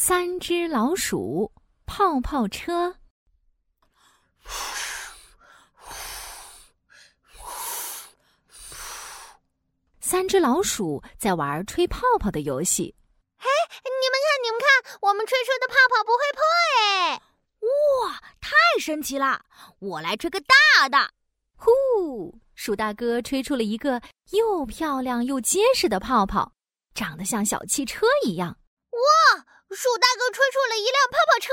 三只老鼠泡泡车。三只老鼠在玩吹泡泡的游戏。嘿，你们看，你们看，我们吹出的泡泡不会破哎！哇，太神奇了！我来吹个大的。呼，鼠大哥吹出了一个又漂亮又结实的泡泡，长得像小汽车一样。哇，鼠大哥吹出了一辆泡泡车！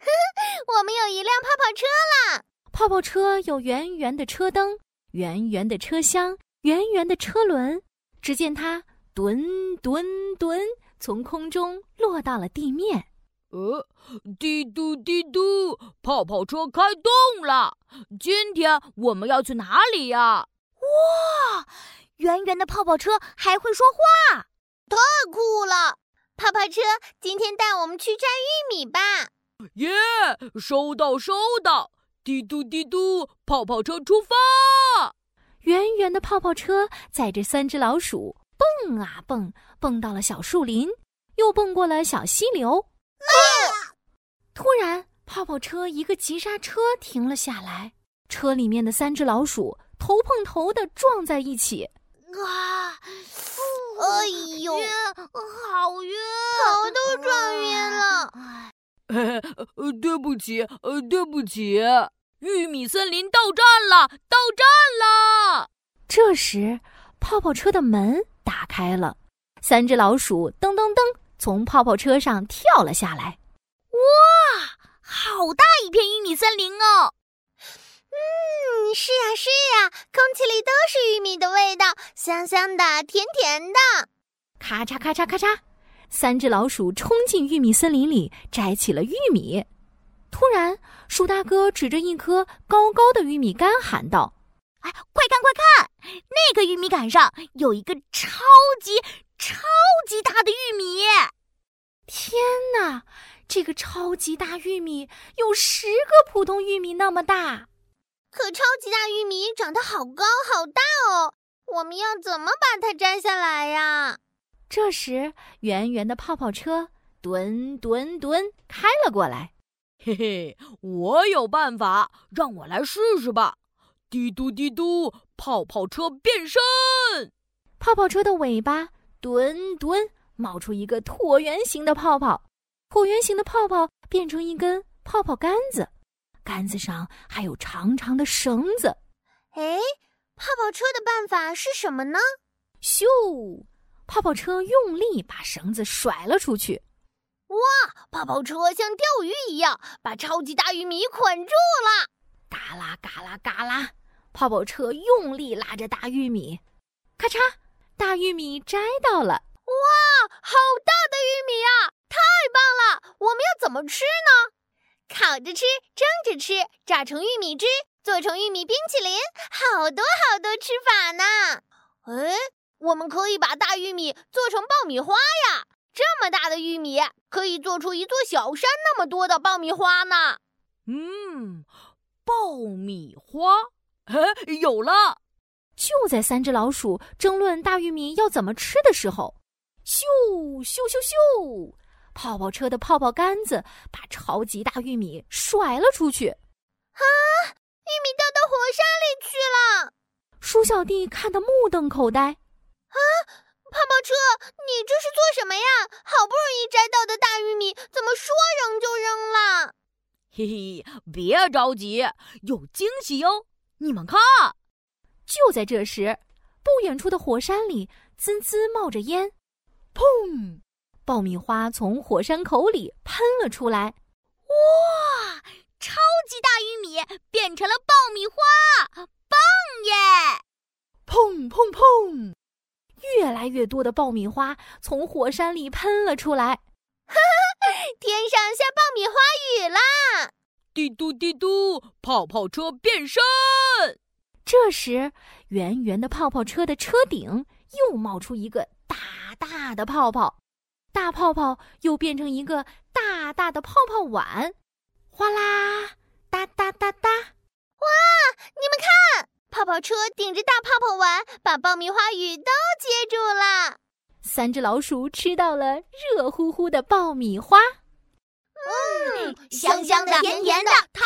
呵呵，我们有一辆泡泡车了。泡泡车有圆圆的车灯，圆圆的车厢。圆圆的车轮，只见它吨吨吨，从空中落到了地面。呃，滴嘟滴嘟，泡泡车开动了。今天我们要去哪里呀？哇，圆圆的泡泡车还会说话，太酷了！泡泡车，今天带我们去摘玉米吧。耶，收到收到。滴嘟滴嘟，泡泡车出发。圆圆的泡泡车载着三只老鼠蹦啊蹦，蹦到了小树林，又蹦过了小溪流。突然，泡泡车一个急刹车停了下来，车里面的三只老鼠头碰头的撞在一起。啊！哎呦，好晕，头都撞晕了。呃，对不起，呃，对不起。玉米森林到站了，到站了！这时，泡泡车的门打开了，三只老鼠噔噔噔从泡泡车上跳了下来。哇，好大一片玉米森林哦！嗯，是呀是呀，空气里都是玉米的味道，香香的，甜甜的。咔嚓咔嚓咔嚓，三只老鼠冲进玉米森林里，摘起了玉米。突然，鼠大哥指着一颗高高的玉米杆喊道：“哎，快看快看，那个玉米杆上有一个超级超级大的玉米！天哪，这个超级大玉米有十个普通玉米那么大！可超级大玉米长得好高好大哦，我们要怎么把它摘下来呀？”这时，圆圆的泡泡车吨吨吨开了过来。嘿嘿，我有办法，让我来试试吧！滴嘟滴嘟，泡泡车变身，泡泡车的尾巴蹲蹲，冒出一个椭圆形的泡泡，椭圆形的泡泡变成一根泡泡杆子，杆子上还有长长的绳子。哎，泡泡车的办法是什么呢？咻，泡泡车用力把绳子甩了出去。哇！泡泡车像钓鱼一样，把超级大玉米捆住了。嘎啦嘎啦嘎啦，泡泡车用力拉着大玉米，咔嚓，大玉米摘到了。哇！好大的玉米啊！太棒了！我们要怎么吃呢？烤着吃，蒸着吃，榨成玉米汁，做成玉米冰淇淋，好多好多吃法呢。哎，我们可以把大玉米做成爆米花呀！这么大的玉米可以做出一座小山那么多的爆米花呢。嗯，爆米花，有了！就在三只老鼠争论大玉米要怎么吃的时候，咻咻咻咻，泡泡车的泡泡杆子把超级大玉米甩了出去。啊！玉米掉到火山里去了。鼠小弟看得目瞪口呆。啊！泡泡车，你这是做什么呀？好不容易摘到的大玉米，怎么说扔就扔了？嘿嘿，别着急，有惊喜哟！你们看，就在这时，不远处的火山里滋滋冒着烟，砰！爆米花从火山口里喷了出来。哇！超级大玉米变成了爆米花，棒耶！砰砰砰！越多的爆米花从火山里喷了出来，天上下爆米花雨啦！滴嘟滴嘟，泡泡车变身。这时，圆圆的泡泡车的车顶又冒出一个大大的泡泡，大泡泡又变成一个大大的泡泡碗，哗啦，哒哒哒哒！哇，你们看！泡泡车顶着大泡泡玩，把爆米花雨都接住了。三只老鼠吃到了热乎乎的爆米花。嗯，香香的，甜甜的，太